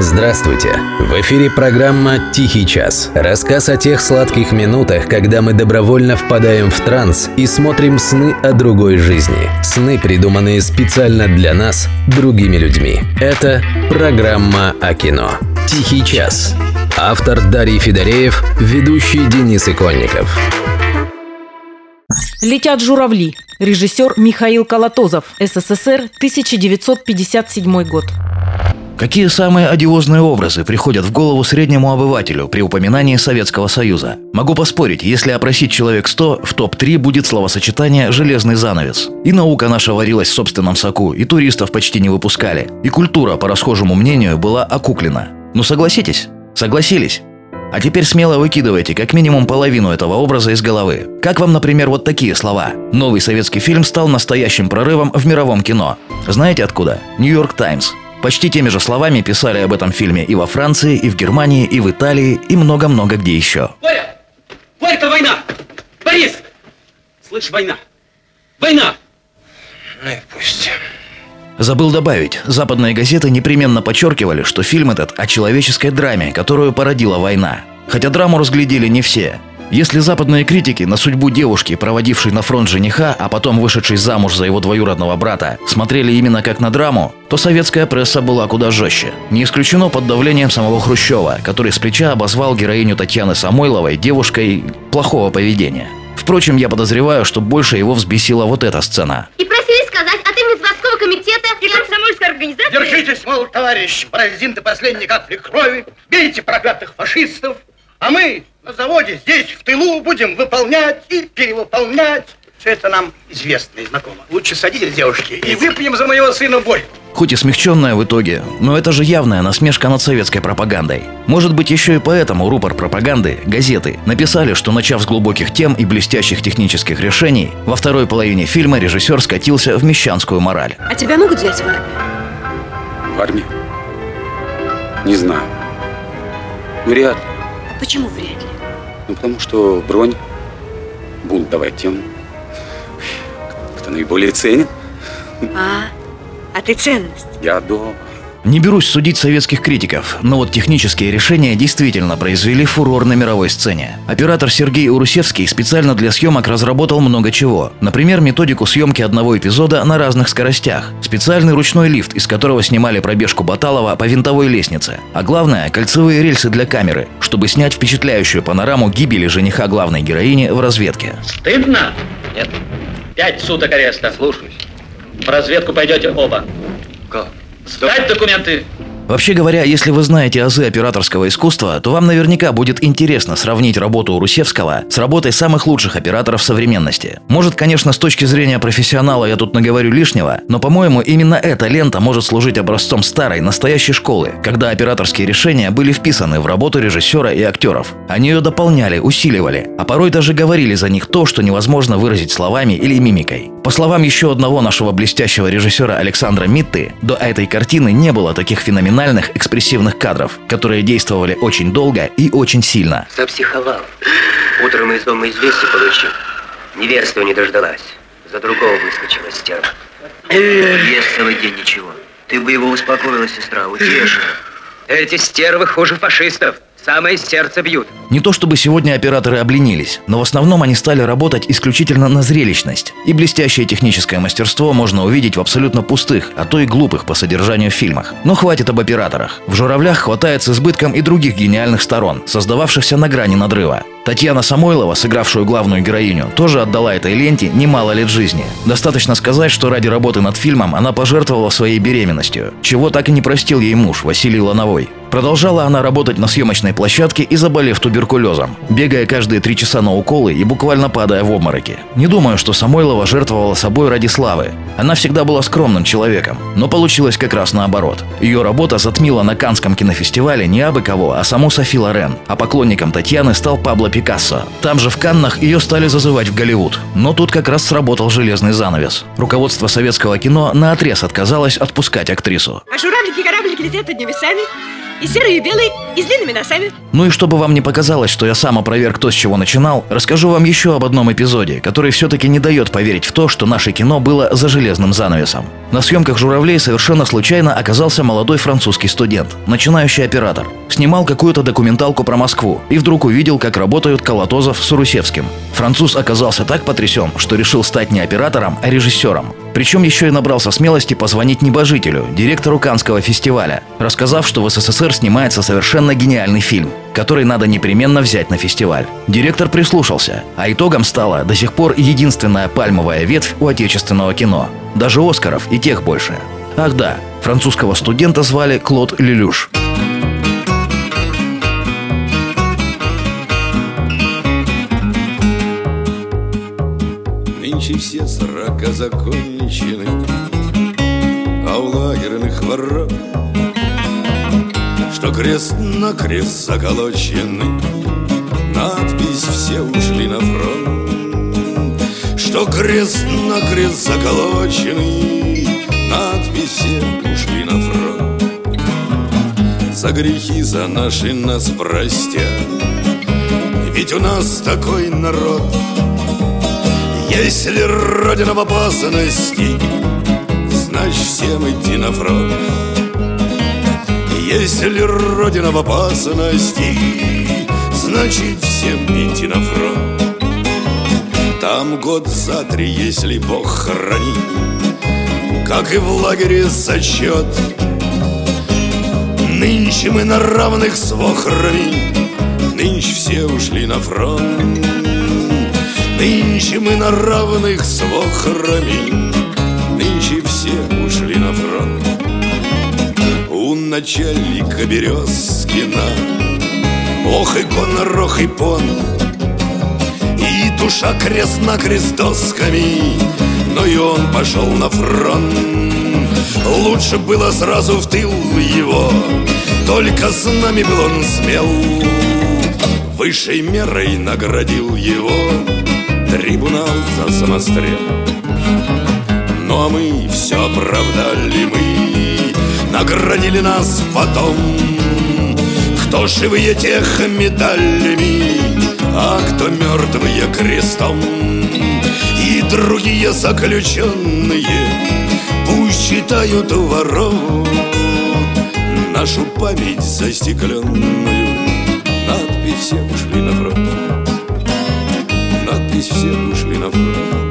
Здравствуйте! В эфире программа «Тихий час». Рассказ о тех сладких минутах, когда мы добровольно впадаем в транс и смотрим сны о другой жизни. Сны, придуманные специально для нас, другими людьми. Это программа о кино. «Тихий час». Автор Дарий Федореев, ведущий Денис Иконников. «Летят журавли». Режиссер Михаил Колотозов. СССР, 1957 год. Какие самые одиозные образы приходят в голову среднему обывателю при упоминании Советского Союза? Могу поспорить, если опросить человек 100, в топ-3 будет словосочетание «железный занавес». И наука наша варилась в собственном соку, и туристов почти не выпускали, и культура, по расхожему мнению, была окуклена. Ну согласитесь? Согласились? А теперь смело выкидывайте как минимум половину этого образа из головы. Как вам, например, вот такие слова? Новый советский фильм стал настоящим прорывом в мировом кино. Знаете откуда? Нью-Йорк Таймс. Почти теми же словами писали об этом фильме и во Франции, и в Германии, и в Италии, и много-много где еще. Боря! Боря, это война! Борис! Слышь, война! Война! Ну и пусть. Забыл добавить, западные газеты непременно подчеркивали, что фильм этот о человеческой драме, которую породила война. Хотя драму разглядели не все. Если западные критики на судьбу девушки, проводившей на фронт жениха, а потом вышедшей замуж за его двоюродного брата, смотрели именно как на драму, то советская пресса была куда жестче. Не исключено под давлением самого Хрущева, который с плеча обозвал героиню Татьяны Самойловой девушкой плохого поведения. Впрочем, я подозреваю, что больше его взбесила вот эта сцена. И просили сказать от имени заводского комитета и комсомольской организации... Держитесь, мол, товарищ, паразин до последней капли крови, бейте проклятых фашистов, а мы на заводе здесь, в тылу, будем выполнять и перевыполнять. Все это нам известно и знакомо. Лучше садитесь, девушки, и выпьем за моего сына бой. Хоть и смягченная в итоге, но это же явная насмешка над советской пропагандой. Может быть, еще и поэтому рупор пропаганды, газеты, написали, что начав с глубоких тем и блестящих технических решений, во второй половине фильма режиссер скатился в мещанскую мораль. А тебя могут взять в армию? В армию? Не знаю. Вряд ли. Почему вряд ли? Ну, потому что бронь будут давать тем, кто наиболее ценен. А, а ты ценность. Я дома. Не берусь судить советских критиков, но вот технические решения действительно произвели фурор на мировой сцене. Оператор Сергей Урусевский специально для съемок разработал много чего. Например, методику съемки одного эпизода на разных скоростях, специальный ручной лифт, из которого снимали пробежку Баталова по винтовой лестнице, а главное – кольцевые рельсы для камеры, чтобы снять впечатляющую панораму гибели жениха главной героини в разведке. Стыдно? Нет. Пять суток ареста. Слушаюсь. В разведку пойдете оба. Как? Сдать документы. Вообще говоря, если вы знаете азы операторского искусства, то вам наверняка будет интересно сравнить работу Урусевского с работой самых лучших операторов современности. Может, конечно, с точки зрения профессионала я тут наговорю лишнего, но, по-моему, именно эта лента может служить образцом старой, настоящей школы, когда операторские решения были вписаны в работу режиссера и актеров. Они ее дополняли, усиливали, а порой даже говорили за них то, что невозможно выразить словами или мимикой. По словам еще одного нашего блестящего режиссера Александра Митты, до этой картины не было таких феноменальных экспрессивных кадров, которые действовали очень долго и очень сильно. Запсиховал. Утром из дома известие получил. Невесту не дождалась. За другого выскочила стерва. Ест целый день ничего. Ты бы его успокоила, сестра, утешила. Эти стервы хуже фашистов. Самое сердце бьют. Не то чтобы сегодня операторы обленились, но в основном они стали работать исключительно на зрелищность. И блестящее техническое мастерство можно увидеть в абсолютно пустых, а то и глупых по содержанию фильмах. Но хватит об операторах. В «Журавлях» хватает с избытком и других гениальных сторон, создававшихся на грани надрыва. Татьяна Самойлова, сыгравшую главную героиню, тоже отдала этой ленте немало лет жизни. Достаточно сказать, что ради работы над фильмом она пожертвовала своей беременностью, чего так и не простил ей муж Василий Лановой. Продолжала она работать на съемочной площадке и заболев туберкулезом, бегая каждые три часа на уколы и буквально падая в обмороки. Не думаю, что Самойлова жертвовала собой ради славы. Она всегда была скромным человеком, но получилось как раз наоборот. Ее работа затмила на Канском кинофестивале не абы кого, а саму Софи Лорен, а поклонником Татьяны стал Пабло Пикассо. Там же в Каннах ее стали зазывать в Голливуд. Но тут как раз сработал железный занавес. Руководство советского кино на отрез отказалось отпускать актрису. А журавлики и кораблики летят над небесами. И серые, и белые, и с длинными носами. Ну и чтобы вам не показалось, что я сам опроверг то, с чего начинал, расскажу вам еще об одном эпизоде, который все-таки не дает поверить в то, что наше кино было за железным занавесом. На съемках «Журавлей» совершенно случайно оказался молодой французский студент, начинающий оператор. Снимал какую-то документалку про Москву и вдруг увидел, как работают Колотозов с Урусевским. Француз оказался так потрясен, что решил стать не оператором, а режиссером. Причем еще и набрался смелости позвонить небожителю, директору Канского фестиваля, рассказав, что в СССР снимается совершенно гениальный фильм, который надо непременно взять на фестиваль. Директор прислушался, а итогом стала до сих пор единственная пальмовая ветвь у отечественного кино. Даже Оскаров и тех больше. Ах да, французского студента звали Клод Лелюш. Все срока закончены, а у лагерных ворот, что крест на крест заколочены, надпись «Все ушли на фронт», что крест на крест заколочены, надпись «Все ушли на фронт». За грехи за наши нас простят, ведь у нас такой народ — если Родина в опасности, значит всем идти на фронт. Если Родина в опасности, значит всем идти на фронт. Там год за три, если Бог хранит, как и в лагере зачет. Нынче мы на равных с вохрами, нынче все ушли на фронт. Нынче мы на равных с вохрами. Нынче все ушли на фронт. У начальника Березкина Ох и гонор, ох и пон. И душа крест на крест досками Но и он пошел на фронт. Лучше было сразу в тыл его Только с нами был он смел. Высшей мерой наградил его трибунал за самострел. Ну а мы все оправдали мы Наградили нас потом. Кто живые тех медалями А кто мертвые крестом? И другие заключенные Пусть читают у ворот Нашу память застекленную здесь все ушли на фронт.